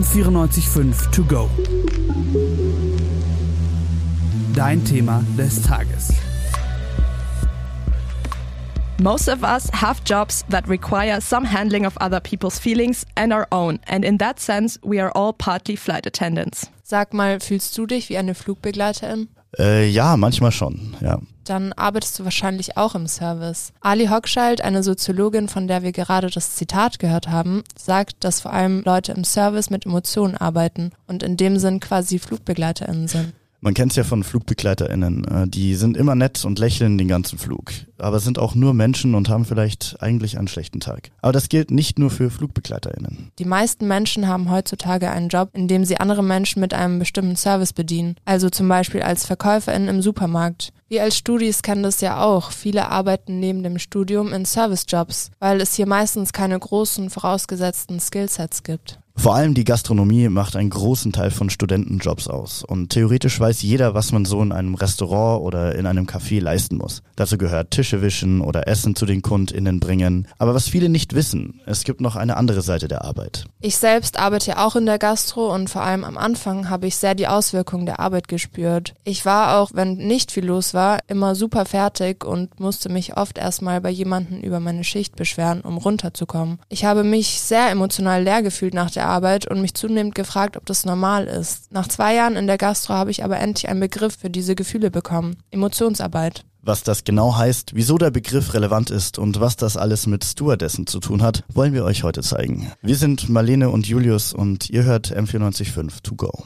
M945 To Go. Dein Thema des Tages. Most of us have jobs that require some handling of other people's feelings and our own, and in that sense, we are all partly flight attendants. Sag mal, fühlst du dich wie eine Flugbegleiterin? Äh, ja, manchmal schon, ja. Dann arbeitest du wahrscheinlich auch im Service. Ali Hochschild, eine Soziologin, von der wir gerade das Zitat gehört haben, sagt, dass vor allem Leute im Service mit Emotionen arbeiten und in dem Sinn quasi FlugbegleiterInnen sind. Man kennt es ja von FlugbegleiterInnen. Äh, die sind immer nett und lächeln den ganzen Flug. Aber sind auch nur Menschen und haben vielleicht eigentlich einen schlechten Tag. Aber das gilt nicht nur für FlugbegleiterInnen. Die meisten Menschen haben heutzutage einen Job, in dem sie andere Menschen mit einem bestimmten Service bedienen. Also zum Beispiel als VerkäuferInnen im Supermarkt. Wir als Studis kennen das ja auch. Viele arbeiten neben dem Studium in Servicejobs, weil es hier meistens keine großen vorausgesetzten Skillsets gibt. Vor allem die Gastronomie macht einen großen Teil von Studentenjobs aus. Und theoretisch weiß jeder, was man so in einem Restaurant oder in einem Café leisten muss. Dazu gehört Tische wischen oder Essen zu den KundInnen bringen. Aber was viele nicht wissen, es gibt noch eine andere Seite der Arbeit. Ich selbst arbeite auch in der Gastro und vor allem am Anfang habe ich sehr die Auswirkungen der Arbeit gespürt. Ich war auch, wenn nicht viel los war, immer super fertig und musste mich oft erstmal bei jemandem über meine Schicht beschweren, um runterzukommen. Ich habe mich sehr emotional leer gefühlt nach der Arbeit und mich zunehmend gefragt, ob das normal ist. Nach zwei Jahren in der Gastro habe ich aber endlich einen Begriff für diese Gefühle bekommen. Emotionsarbeit. Was das genau heißt, wieso der Begriff relevant ist und was das alles mit Stewardessen zu tun hat, wollen wir euch heute zeigen. Wir sind Marlene und Julius und ihr hört M945 To Go.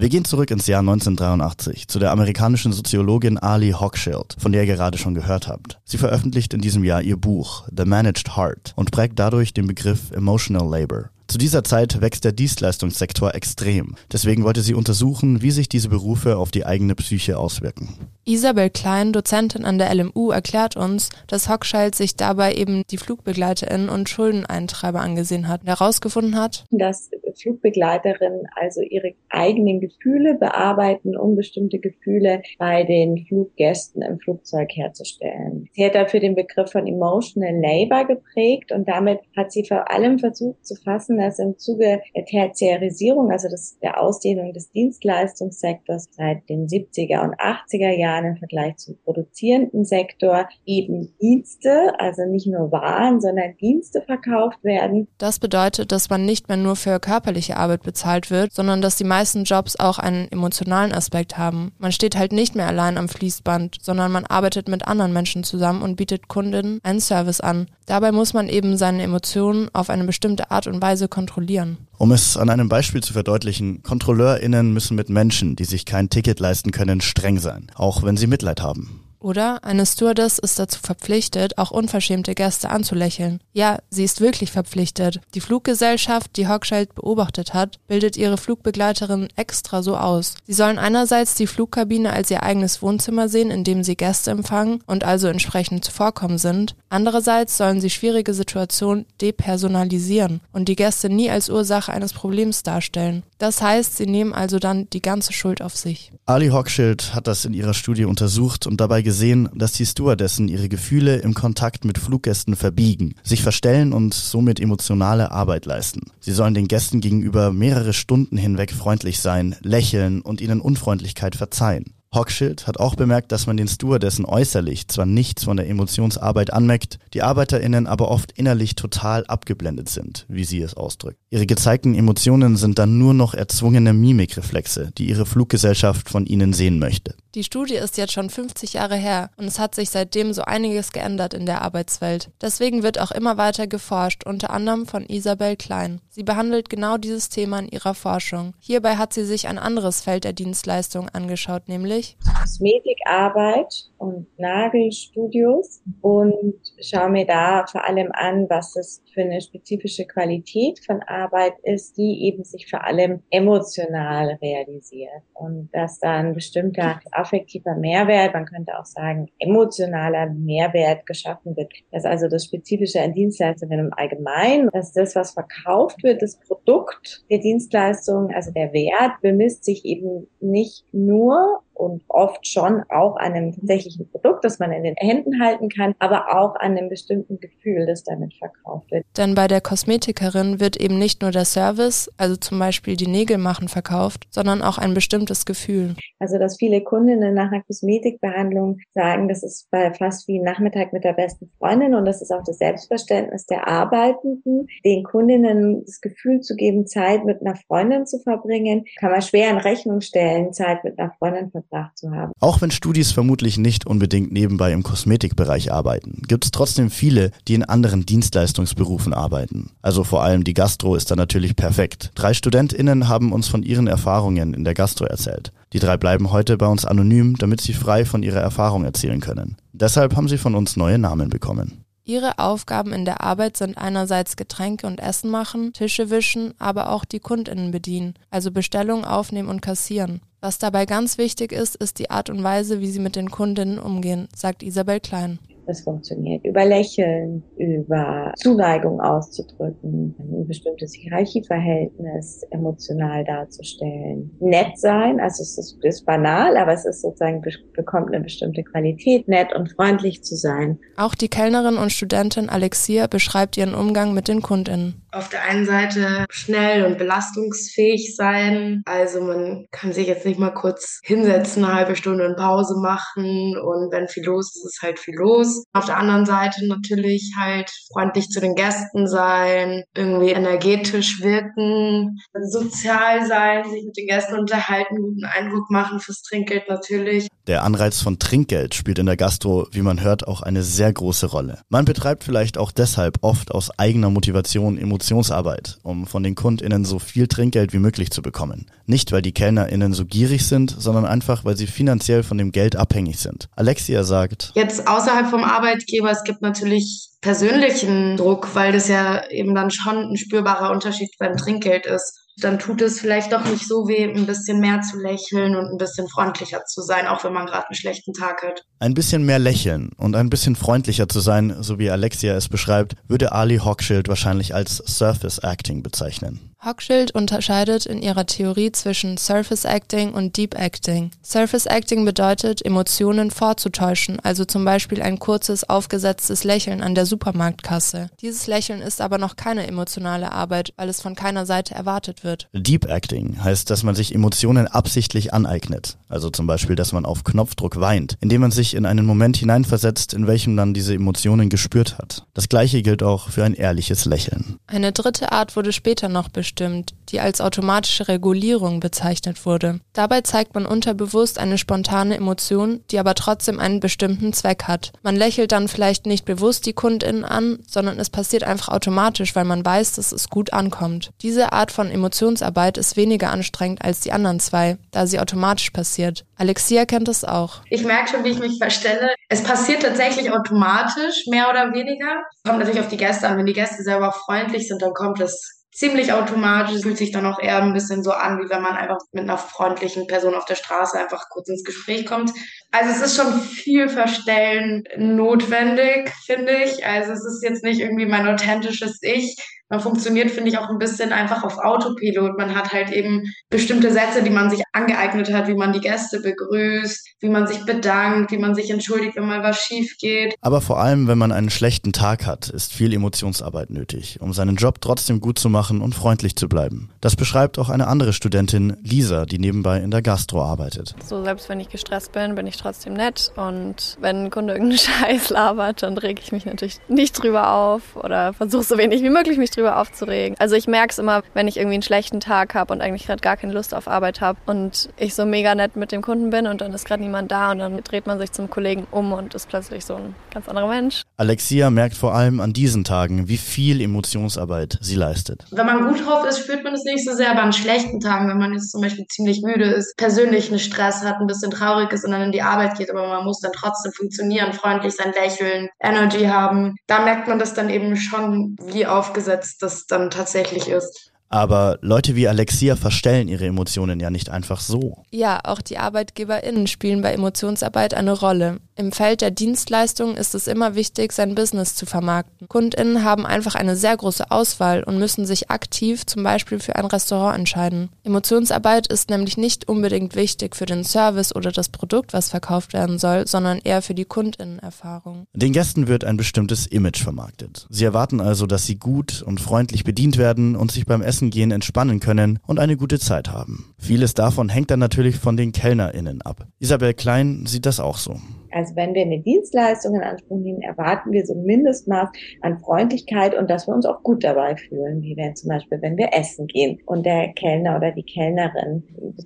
Wir gehen zurück ins Jahr 1983 zu der amerikanischen Soziologin Ali Hochschild, von der ihr gerade schon gehört habt. Sie veröffentlicht in diesem Jahr ihr Buch The Managed Heart und prägt dadurch den Begriff Emotional Labor. Zu dieser Zeit wächst der Dienstleistungssektor extrem. Deswegen wollte sie untersuchen, wie sich diese Berufe auf die eigene Psyche auswirken. Isabel Klein, Dozentin an der LMU, erklärt uns, dass Hochschild sich dabei eben die FlugbegleiterInnen und Schuldeneintreiber angesehen hat und herausgefunden hat, dass Flugbegleiterinnen also ihre eigenen Gefühle bearbeiten, um bestimmte Gefühle bei den Fluggästen im Flugzeug herzustellen. Sie hat dafür den Begriff von Emotional Labor geprägt und damit hat sie vor allem versucht zu fassen, dass im Zuge der Tertiarisierung, also das, der Ausdehnung des Dienstleistungssektors seit den 70er und 80er Jahren im Vergleich zum produzierenden Sektor eben Dienste, also nicht nur Waren, sondern Dienste verkauft werden. Das bedeutet, dass man nicht mehr nur für körperliche Arbeit bezahlt wird, sondern dass die meisten Jobs auch einen emotionalen Aspekt haben. Man steht halt nicht mehr allein am Fließband, sondern man arbeitet mit anderen Menschen zusammen und bietet Kundinnen einen Service an. Dabei muss man eben seine Emotionen auf eine bestimmte Art und Weise kontrollieren. Um es an einem Beispiel zu verdeutlichen, KontrolleurInnen müssen mit Menschen, die sich kein Ticket leisten können, streng sein, auch wenn sie Mitleid haben. Oder eine Stewardess ist dazu verpflichtet, auch unverschämte Gäste anzulächeln. Ja, sie ist wirklich verpflichtet. Die Fluggesellschaft, die Hochschild beobachtet hat, bildet ihre Flugbegleiterin extra so aus. Sie sollen einerseits die Flugkabine als ihr eigenes Wohnzimmer sehen, in dem sie Gäste empfangen und also entsprechend zuvorkommen sind. Andererseits sollen sie schwierige Situationen depersonalisieren und die Gäste nie als Ursache eines Problems darstellen. Das heißt, sie nehmen also dann die ganze Schuld auf sich. Ali Hochschild hat das in ihrer Studie untersucht und dabei gesehen, dass die Stewardessen ihre Gefühle im Kontakt mit Fluggästen verbiegen, sich verstellen und somit emotionale Arbeit leisten. Sie sollen den Gästen gegenüber mehrere Stunden hinweg freundlich sein, lächeln und ihnen Unfreundlichkeit verzeihen. Hochschild hat auch bemerkt, dass man den Stewardessen äußerlich zwar nichts von der Emotionsarbeit anmerkt, die ArbeiterInnen aber oft innerlich total abgeblendet sind, wie sie es ausdrückt. Ihre gezeigten Emotionen sind dann nur noch erzwungene Mimikreflexe, die ihre Fluggesellschaft von ihnen sehen möchte. Die Studie ist jetzt schon 50 Jahre her und es hat sich seitdem so einiges geändert in der Arbeitswelt. Deswegen wird auch immer weiter geforscht, unter anderem von Isabel Klein. Sie behandelt genau dieses Thema in ihrer Forschung. Hierbei hat sie sich ein anderes Feld der Dienstleistung angeschaut, nämlich Kosmetikarbeit und Nagelstudios und schaue mir da vor allem an, was es für eine spezifische Qualität von Arbeit ist, die eben sich vor allem emotional realisiert und dass da ein bestimmter affektiver Mehrwert, man könnte auch sagen emotionaler Mehrwert geschaffen wird. Dass also das Spezifische an Dienstleistungen im Allgemeinen, dass das, was verkauft wird, das Produkt der Dienstleistung, also der Wert, bemisst sich eben nicht nur und oft schon auch an einem tatsächlichen Produkt, das man in den Händen halten kann, aber auch an einem bestimmten Gefühl, das damit verkauft wird. Denn bei der Kosmetikerin wird eben nicht nur der Service, also zum Beispiel die Nägel machen, verkauft, sondern auch ein bestimmtes Gefühl. Also, dass viele Kundinnen nach einer Kosmetikbehandlung sagen, das ist fast wie ein Nachmittag mit der besten Freundin und das ist auch das Selbstverständnis der Arbeitenden, den Kundinnen das Gefühl zu geben, Zeit mit einer Freundin zu verbringen, kann man schwer in Rechnung stellen, Zeit mit einer Freundin verbracht zu haben. Auch wenn Studis vermutlich nicht unbedingt nebenbei im Kosmetikbereich arbeiten, gibt es trotzdem viele, die in anderen Dienstleistungsberufen arbeiten. Also vor allem die Gastro ist da natürlich perfekt. Drei StudentInnen haben uns von ihren Erfahrungen in der Gastro erzählt. Die drei bleiben heute bei uns anonym, damit sie frei von ihrer Erfahrung erzählen können. Deshalb haben sie von uns neue Namen bekommen. Ihre Aufgaben in der Arbeit sind einerseits Getränke und Essen machen, Tische wischen, aber auch die Kundinnen bedienen, also Bestellungen aufnehmen und kassieren. Was dabei ganz wichtig ist, ist die Art und Weise, wie sie mit den Kundinnen umgehen, sagt Isabel Klein. Das funktioniert über Lächeln, über Zuneigung auszudrücken, ein bestimmtes Hierarchieverhältnis emotional darzustellen. Nett sein, also es ist, ist banal, aber es ist sozusagen, bekommt eine bestimmte Qualität, nett und freundlich zu sein. Auch die Kellnerin und Studentin Alexia beschreibt ihren Umgang mit den KundInnen. Auf der einen Seite schnell und belastungsfähig sein. Also man kann sich jetzt nicht mal kurz hinsetzen, eine halbe Stunde in Pause machen und wenn viel los ist, ist halt viel los. Auf der anderen Seite natürlich halt freundlich zu den Gästen sein, irgendwie energetisch wirken, sozial sein, sich mit den Gästen unterhalten, guten Eindruck machen fürs Trinkgeld natürlich. Der Anreiz von Trinkgeld spielt in der Gastro, wie man hört, auch eine sehr große Rolle. Man betreibt vielleicht auch deshalb oft aus eigener Motivation Emotionsarbeit, um von den KundInnen so viel Trinkgeld wie möglich zu bekommen. Nicht, weil die KellnerInnen so gierig sind, sondern einfach, weil sie finanziell von dem Geld abhängig sind. Alexia sagt, Jetzt außerhalb vom Arbeitgeber, es gibt natürlich persönlichen Druck, weil das ja eben dann schon ein spürbarer Unterschied beim Trinkgeld ist dann tut es vielleicht doch nicht so weh, ein bisschen mehr zu lächeln und ein bisschen freundlicher zu sein, auch wenn man gerade einen schlechten Tag hat. Ein bisschen mehr lächeln und ein bisschen freundlicher zu sein, so wie Alexia es beschreibt, würde Ali Hochschild wahrscheinlich als Surface Acting bezeichnen. Hochschild unterscheidet in ihrer Theorie zwischen Surface Acting und Deep Acting. Surface Acting bedeutet, Emotionen vorzutäuschen, also zum Beispiel ein kurzes, aufgesetztes Lächeln an der Supermarktkasse. Dieses Lächeln ist aber noch keine emotionale Arbeit, weil es von keiner Seite erwartet wird. Deep Acting heißt, dass man sich Emotionen absichtlich aneignet. Also zum Beispiel, dass man auf Knopfdruck weint, indem man sich in einen Moment hineinversetzt, in welchem man diese Emotionen gespürt hat. Das gleiche gilt auch für ein ehrliches Lächeln. Eine dritte Art wurde später noch bestimmt bestimmt, die als automatische Regulierung bezeichnet wurde. Dabei zeigt man unterbewusst eine spontane Emotion, die aber trotzdem einen bestimmten Zweck hat. Man lächelt dann vielleicht nicht bewusst die KundInnen an, sondern es passiert einfach automatisch, weil man weiß, dass es gut ankommt. Diese Art von Emotionsarbeit ist weniger anstrengend als die anderen zwei, da sie automatisch passiert. Alexia kennt es auch. Ich merke schon, wie ich mich verstelle. Es passiert tatsächlich automatisch, mehr oder weniger. Kommt natürlich auf die Gäste an. Wenn die Gäste selber freundlich sind, dann kommt es ziemlich automatisch, fühlt sich dann auch eher ein bisschen so an, wie wenn man einfach mit einer freundlichen Person auf der Straße einfach kurz ins Gespräch kommt. Also es ist schon viel Verstellen notwendig, finde ich. Also es ist jetzt nicht irgendwie mein authentisches Ich, man funktioniert, finde ich, auch ein bisschen einfach auf Autopilot. Man hat halt eben bestimmte Sätze, die man sich angeeignet hat, wie man die Gäste begrüßt, wie man sich bedankt, wie man sich entschuldigt, wenn mal was schief geht. Aber vor allem, wenn man einen schlechten Tag hat, ist viel Emotionsarbeit nötig, um seinen Job trotzdem gut zu machen und freundlich zu bleiben. Das beschreibt auch eine andere Studentin, Lisa, die nebenbei in der Gastro arbeitet. So, selbst wenn ich gestresst bin, bin ich trotzdem nett und wenn ein Kunde irgendeinen Scheiß labert, dann reg ich mich natürlich nicht drüber auf oder versuche so wenig wie möglich mich drüber drüber aufzuregen. Also ich merke es immer, wenn ich irgendwie einen schlechten Tag habe und eigentlich gerade gar keine Lust auf Arbeit habe und ich so mega nett mit dem Kunden bin und dann ist gerade niemand da und dann dreht man sich zum Kollegen um und ist plötzlich so ein ganz anderer Mensch. Alexia merkt vor allem an diesen Tagen, wie viel Emotionsarbeit sie leistet. Wenn man gut drauf ist, spürt man es nicht so sehr, aber an schlechten Tagen, wenn man jetzt zum Beispiel ziemlich müde ist, persönlich einen Stress hat, ein bisschen traurig ist und dann in die Arbeit geht, aber man muss dann trotzdem funktionieren, freundlich sein, lächeln, Energy haben, da merkt man das dann eben schon, wie aufgesetzt das dann tatsächlich ist. Aber Leute wie Alexia verstellen ihre Emotionen ja nicht einfach so. Ja, auch die ArbeitgeberInnen spielen bei Emotionsarbeit eine Rolle. Im Feld der Dienstleistungen ist es immer wichtig, sein Business zu vermarkten. KundInnen haben einfach eine sehr große Auswahl und müssen sich aktiv zum Beispiel für ein Restaurant entscheiden. Emotionsarbeit ist nämlich nicht unbedingt wichtig für den Service oder das Produkt, was verkauft werden soll, sondern eher für die KundInnenerfahrung. Den Gästen wird ein bestimmtes Image vermarktet. Sie erwarten also, dass sie gut und freundlich bedient werden und sich beim Essen gehen entspannen können und eine gute Zeit haben. Vieles davon hängt dann natürlich von den KellnerInnen ab. Isabel Klein sieht das auch so. Also wenn wir eine Dienstleistung in Anspruch nehmen, erwarten wir so ein Mindestmaß an Freundlichkeit und dass wir uns auch gut dabei fühlen, wie wenn zum Beispiel, wenn wir essen gehen und der Kellner oder die Kellnerin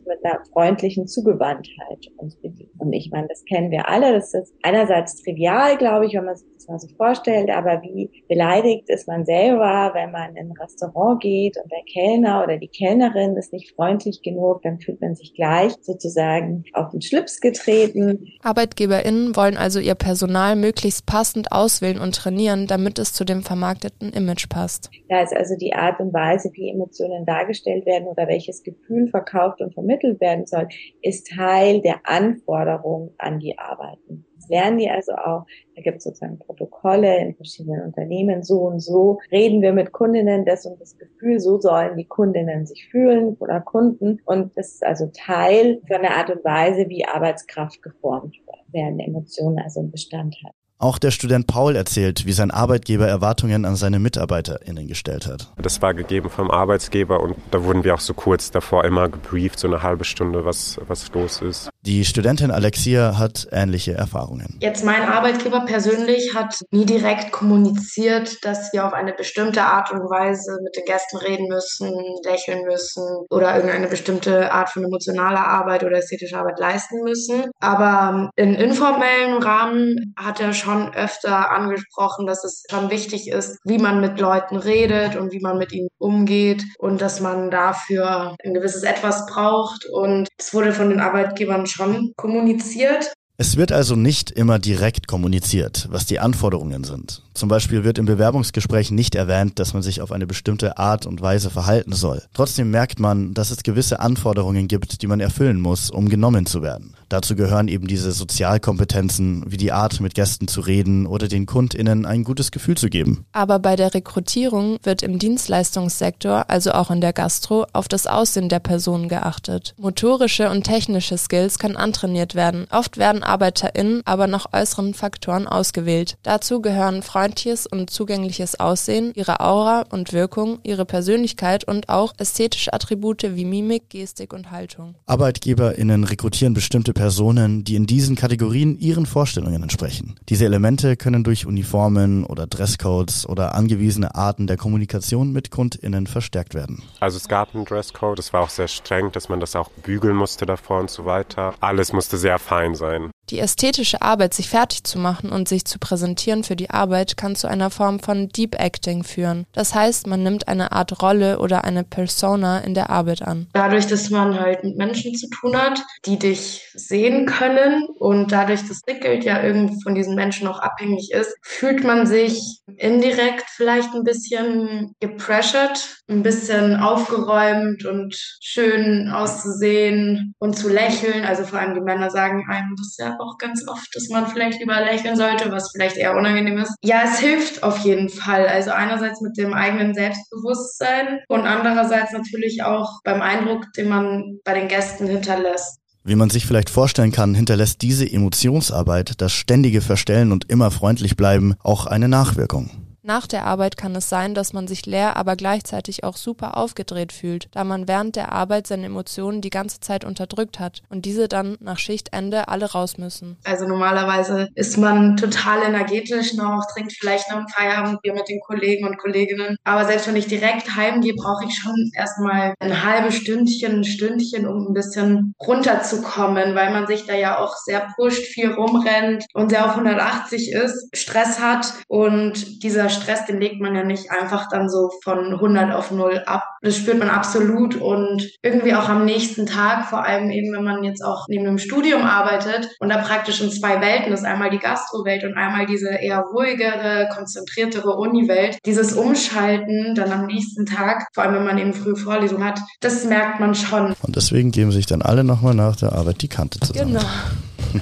mit einer freundlichen Zugewandtheit uns bedient. Und ich meine, das kennen wir alle. Das ist einerseits trivial, glaube ich, wenn man sich das mal so vorstellt, aber wie beleidigt ist man selber, wenn man in ein Restaurant geht und der Kellner oder die Kellnerin ist nicht freundlich genug, dann fühlt man sich gleich sozusagen auf den Schlips getreten. ArbeitgeberInnen Unternehmen wollen also ihr Personal möglichst passend auswählen und trainieren, damit es zu dem vermarkteten Image passt. Da ist also die Art und Weise, wie Emotionen dargestellt werden oder welches Gefühl verkauft und vermittelt werden soll, ist Teil der Anforderungen an die Arbeiten. Das lernen die also auch. Da gibt es sozusagen Protokolle in verschiedenen Unternehmen. So und so reden wir mit Kundinnen das und das Gefühl, so sollen die Kundinnen sich fühlen oder Kunden. Und das ist also Teil von der Art und Weise, wie Arbeitskraft geformt wird werden Emotionen also ein Bestandteil. Auch der Student Paul erzählt, wie sein Arbeitgeber Erwartungen an seine MitarbeiterInnen gestellt hat. Das war gegeben vom Arbeitsgeber und da wurden wir auch so kurz davor immer gebrieft, so eine halbe Stunde, was, was los ist. Die Studentin Alexia hat ähnliche Erfahrungen. Jetzt mein Arbeitgeber persönlich hat nie direkt kommuniziert, dass wir auf eine bestimmte Art und Weise mit den Gästen reden müssen, lächeln müssen oder irgendeine bestimmte Art von emotionaler Arbeit oder ästhetischer Arbeit leisten müssen. Aber in informellen Rahmen hat er schon schon öfter angesprochen, dass es schon wichtig ist, wie man mit Leuten redet und wie man mit ihnen umgeht und dass man dafür ein gewisses Etwas braucht. Und es wurde von den Arbeitgebern schon kommuniziert. Es wird also nicht immer direkt kommuniziert, was die Anforderungen sind. Zum Beispiel wird im Bewerbungsgespräch nicht erwähnt, dass man sich auf eine bestimmte Art und Weise verhalten soll. Trotzdem merkt man, dass es gewisse Anforderungen gibt, die man erfüllen muss, um genommen zu werden. Dazu gehören eben diese Sozialkompetenzen, wie die Art, mit Gästen zu reden oder den KundInnen ein gutes Gefühl zu geben. Aber bei der Rekrutierung wird im Dienstleistungssektor, also auch in der Gastro, auf das Aussehen der Person geachtet. Motorische und technische Skills können antrainiert werden. Oft werden ArbeiterInnen aber nach äußeren Faktoren ausgewählt. Dazu gehören freundliches und zugängliches Aussehen, ihre Aura und Wirkung, ihre Persönlichkeit und auch ästhetische Attribute wie Mimik, Gestik und Haltung. ArbeitgeberInnen rekrutieren bestimmte Personen, die in diesen Kategorien ihren Vorstellungen entsprechen. Diese Elemente können durch Uniformen oder Dresscodes oder angewiesene Arten der Kommunikation mit KundInnen verstärkt werden. Also es gab einen Dresscode, es war auch sehr streng, dass man das auch bügeln musste davor und so weiter. Alles musste sehr fein sein. Die ästhetische Arbeit, sich fertig zu machen und sich zu präsentieren für die Arbeit, kann zu einer Form von Deep Acting führen. Das heißt, man nimmt eine Art Rolle oder eine Persona in der Arbeit an. Dadurch, dass man halt mit Menschen zu tun hat, die dich sehen können und dadurch das Bild ja irgendwie von diesen Menschen auch abhängig ist, fühlt man sich indirekt vielleicht ein bisschen gepressured, ein bisschen aufgeräumt und schön auszusehen und zu lächeln. Also vor allem die Männer sagen einem das ja auch ganz oft, dass man vielleicht lieber lächeln sollte, was vielleicht eher unangenehm ist. Ja, es hilft auf jeden Fall. Also einerseits mit dem eigenen Selbstbewusstsein und andererseits natürlich auch beim Eindruck, den man bei den Gästen hinterlässt. Wie man sich vielleicht vorstellen kann, hinterlässt diese Emotionsarbeit, das ständige Verstellen und immer freundlich bleiben, auch eine Nachwirkung. Nach der Arbeit kann es sein, dass man sich leer, aber gleichzeitig auch super aufgedreht fühlt, da man während der Arbeit seine Emotionen die ganze Zeit unterdrückt hat und diese dann nach Schichtende alle raus müssen. Also normalerweise ist man total energetisch noch, trinkt vielleicht noch ein Feierabendbier mit den Kollegen und Kolleginnen. Aber selbst wenn ich direkt heimgehe, brauche ich schon erstmal ein halbes Stündchen, ein Stündchen, um ein bisschen runterzukommen, weil man sich da ja auch sehr pusht, viel rumrennt und sehr auf 180 ist, Stress hat und dieser Stress, den legt man ja nicht einfach dann so von 100 auf 0 ab. Das spürt man absolut und irgendwie auch am nächsten Tag, vor allem eben, wenn man jetzt auch neben einem Studium arbeitet und da praktisch in zwei Welten ist, einmal die Gastrowelt und einmal diese eher ruhigere, konzentriertere Uni-Welt. Dieses Umschalten dann am nächsten Tag, vor allem wenn man eben früh Vorlesung hat, das merkt man schon. Und deswegen geben sich dann alle nochmal nach der Arbeit die Kante zusammen. Genau.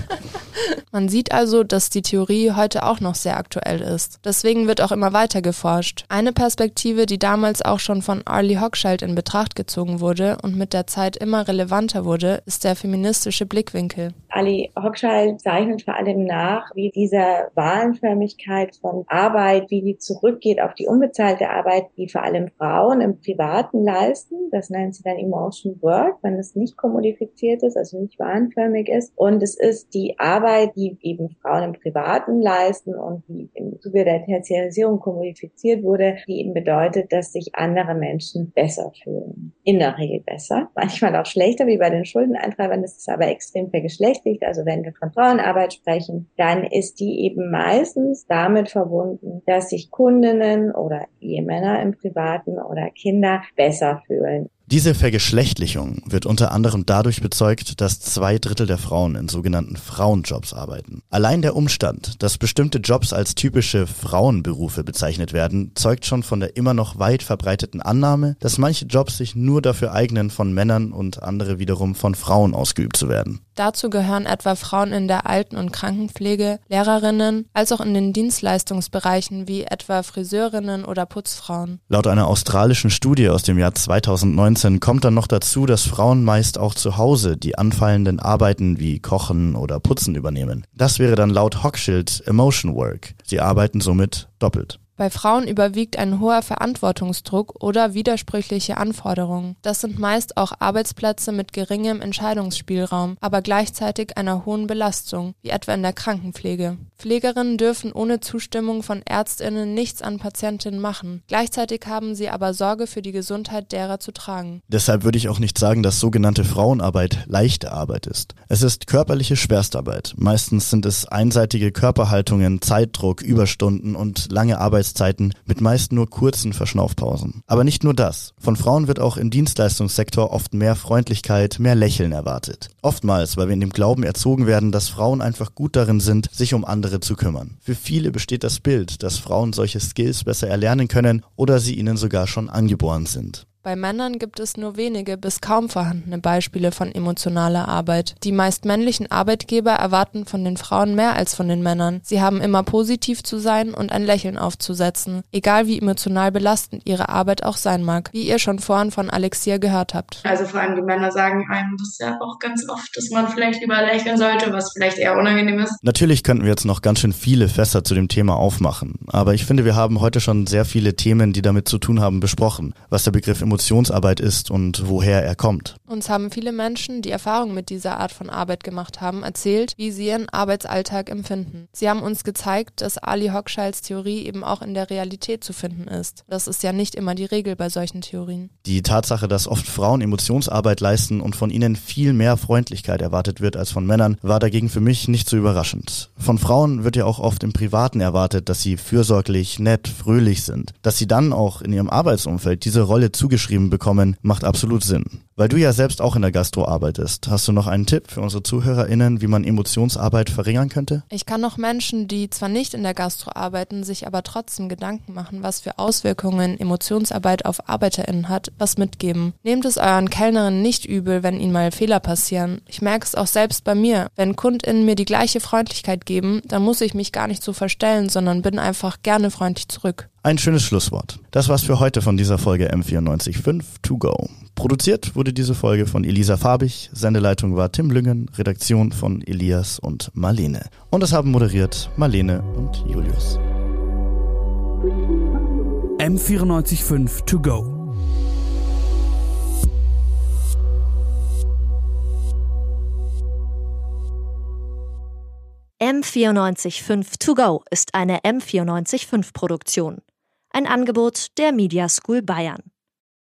Man sieht also, dass die Theorie heute auch noch sehr aktuell ist. Deswegen wird auch immer weiter geforscht. Eine Perspektive, die damals auch schon von Arlie Hochschild in Betracht gezogen wurde und mit der Zeit immer relevanter wurde, ist der feministische Blickwinkel. Ali Hochschild zeichnet vor allem nach, wie diese Wahlenförmigkeit von Arbeit, wie die zurückgeht auf die unbezahlte Arbeit, die vor allem Frauen im Privaten leisten. Das nennt sie dann Emotion Work, wenn es nicht kommodifiziert ist, also nicht wahnförmig ist. Und es ist die Arbeit, die eben Frauen im Privaten leisten und die im Zuge der Tertiarisierung kommodifiziert wurde, die eben bedeutet, dass sich andere Menschen besser fühlen. In der Regel besser, manchmal auch schlechter, wie bei den Schuldeneintreibern. Das ist aber extrem vergeschlechtert beschäftigt, also wenn wir von Frauenarbeit sprechen, dann ist die eben meistens damit verbunden, dass sich Kundinnen oder Ehemänner im Privaten oder Kinder besser fühlen. Diese Vergeschlechtlichung wird unter anderem dadurch bezeugt, dass zwei Drittel der Frauen in sogenannten Frauenjobs arbeiten. Allein der Umstand, dass bestimmte Jobs als typische Frauenberufe bezeichnet werden, zeugt schon von der immer noch weit verbreiteten Annahme, dass manche Jobs sich nur dafür eignen, von Männern und andere wiederum von Frauen ausgeübt zu werden. Dazu gehören etwa Frauen in der Alten- und Krankenpflege, Lehrerinnen, als auch in den Dienstleistungsbereichen wie etwa Friseurinnen oder Putzfrauen. Laut einer australischen Studie aus dem Jahr 2019 19 kommt dann noch dazu, dass Frauen meist auch zu Hause die anfallenden Arbeiten wie Kochen oder Putzen übernehmen. Das wäre dann laut Hochschild Emotion Work. Sie arbeiten somit doppelt. Bei Frauen überwiegt ein hoher Verantwortungsdruck oder widersprüchliche Anforderungen. Das sind meist auch Arbeitsplätze mit geringem Entscheidungsspielraum, aber gleichzeitig einer hohen Belastung, wie etwa in der Krankenpflege. Pflegerinnen dürfen ohne Zustimmung von Ärztinnen nichts an Patientinnen machen. Gleichzeitig haben sie aber Sorge für die Gesundheit derer zu tragen. Deshalb würde ich auch nicht sagen, dass sogenannte Frauenarbeit leichte Arbeit ist. Es ist körperliche Schwerstarbeit. Meistens sind es einseitige Körperhaltungen, Zeitdruck, Überstunden und lange Arbeit Arbeitszeiten mit meist nur kurzen Verschnaufpausen. Aber nicht nur das. Von Frauen wird auch im Dienstleistungssektor oft mehr Freundlichkeit, mehr Lächeln erwartet. Oftmals, weil wir in dem Glauben erzogen werden, dass Frauen einfach gut darin sind, sich um andere zu kümmern. Für viele besteht das Bild, dass Frauen solche Skills besser erlernen können oder sie ihnen sogar schon angeboren sind. Bei Männern gibt es nur wenige bis kaum vorhandene Beispiele von emotionaler Arbeit. Die meist männlichen Arbeitgeber erwarten von den Frauen mehr als von den Männern. Sie haben immer positiv zu sein und ein Lächeln aufzusetzen, egal wie emotional belastend ihre Arbeit auch sein mag, wie ihr schon vorhin von Alexia gehört habt. Also vor allem die Männer sagen einem das ja auch ganz oft, dass man vielleicht lieber lächeln sollte, was vielleicht eher unangenehm ist. Natürlich könnten wir jetzt noch ganz schön viele Fässer zu dem Thema aufmachen, aber ich finde, wir haben heute schon sehr viele Themen, die damit zu tun haben, besprochen, was der Begriff Emotionsarbeit ist und woher er kommt. Uns haben viele Menschen, die Erfahrung mit dieser Art von Arbeit gemacht haben, erzählt, wie sie ihren Arbeitsalltag empfinden. Sie haben uns gezeigt, dass Ali Hochschilds Theorie eben auch in der Realität zu finden ist. Das ist ja nicht immer die Regel bei solchen Theorien. Die Tatsache, dass oft Frauen Emotionsarbeit leisten und von ihnen viel mehr Freundlichkeit erwartet wird als von Männern, war dagegen für mich nicht so überraschend. Von Frauen wird ja auch oft im Privaten erwartet, dass sie fürsorglich, nett, fröhlich sind. Dass sie dann auch in ihrem Arbeitsumfeld diese Rolle zugeschrieben bekommen, macht absolut Sinn. Weil du ja selbst auch in der Gastro arbeitest, hast du noch einen Tipp für unsere ZuhörerInnen, wie man Emotionsarbeit verringern könnte? Ich kann noch Menschen, die zwar nicht in der Gastro arbeiten, sich aber trotzdem Gedanken machen, was für Auswirkungen Emotionsarbeit auf ArbeiterInnen hat, was mitgeben. Nehmt es euren Kellnerinnen nicht übel, wenn ihnen mal Fehler passieren. Ich merke es auch selbst bei mir. Wenn KundInnen mir die gleiche Freundlichkeit geben, dann muss ich mich gar nicht so verstellen, sondern bin einfach gerne freundlich zurück. Ein schönes Schlusswort. Das war's für heute von dieser Folge M945 To Go. Produziert wurde diese Folge von Elisa Farbig, Sendeleitung war Tim Lüngen, Redaktion von Elias und Marlene. Und das haben moderiert Marlene und Julius. M945 To Go. M945 To Go ist eine M945 Produktion. Ein Angebot der Media School Bayern.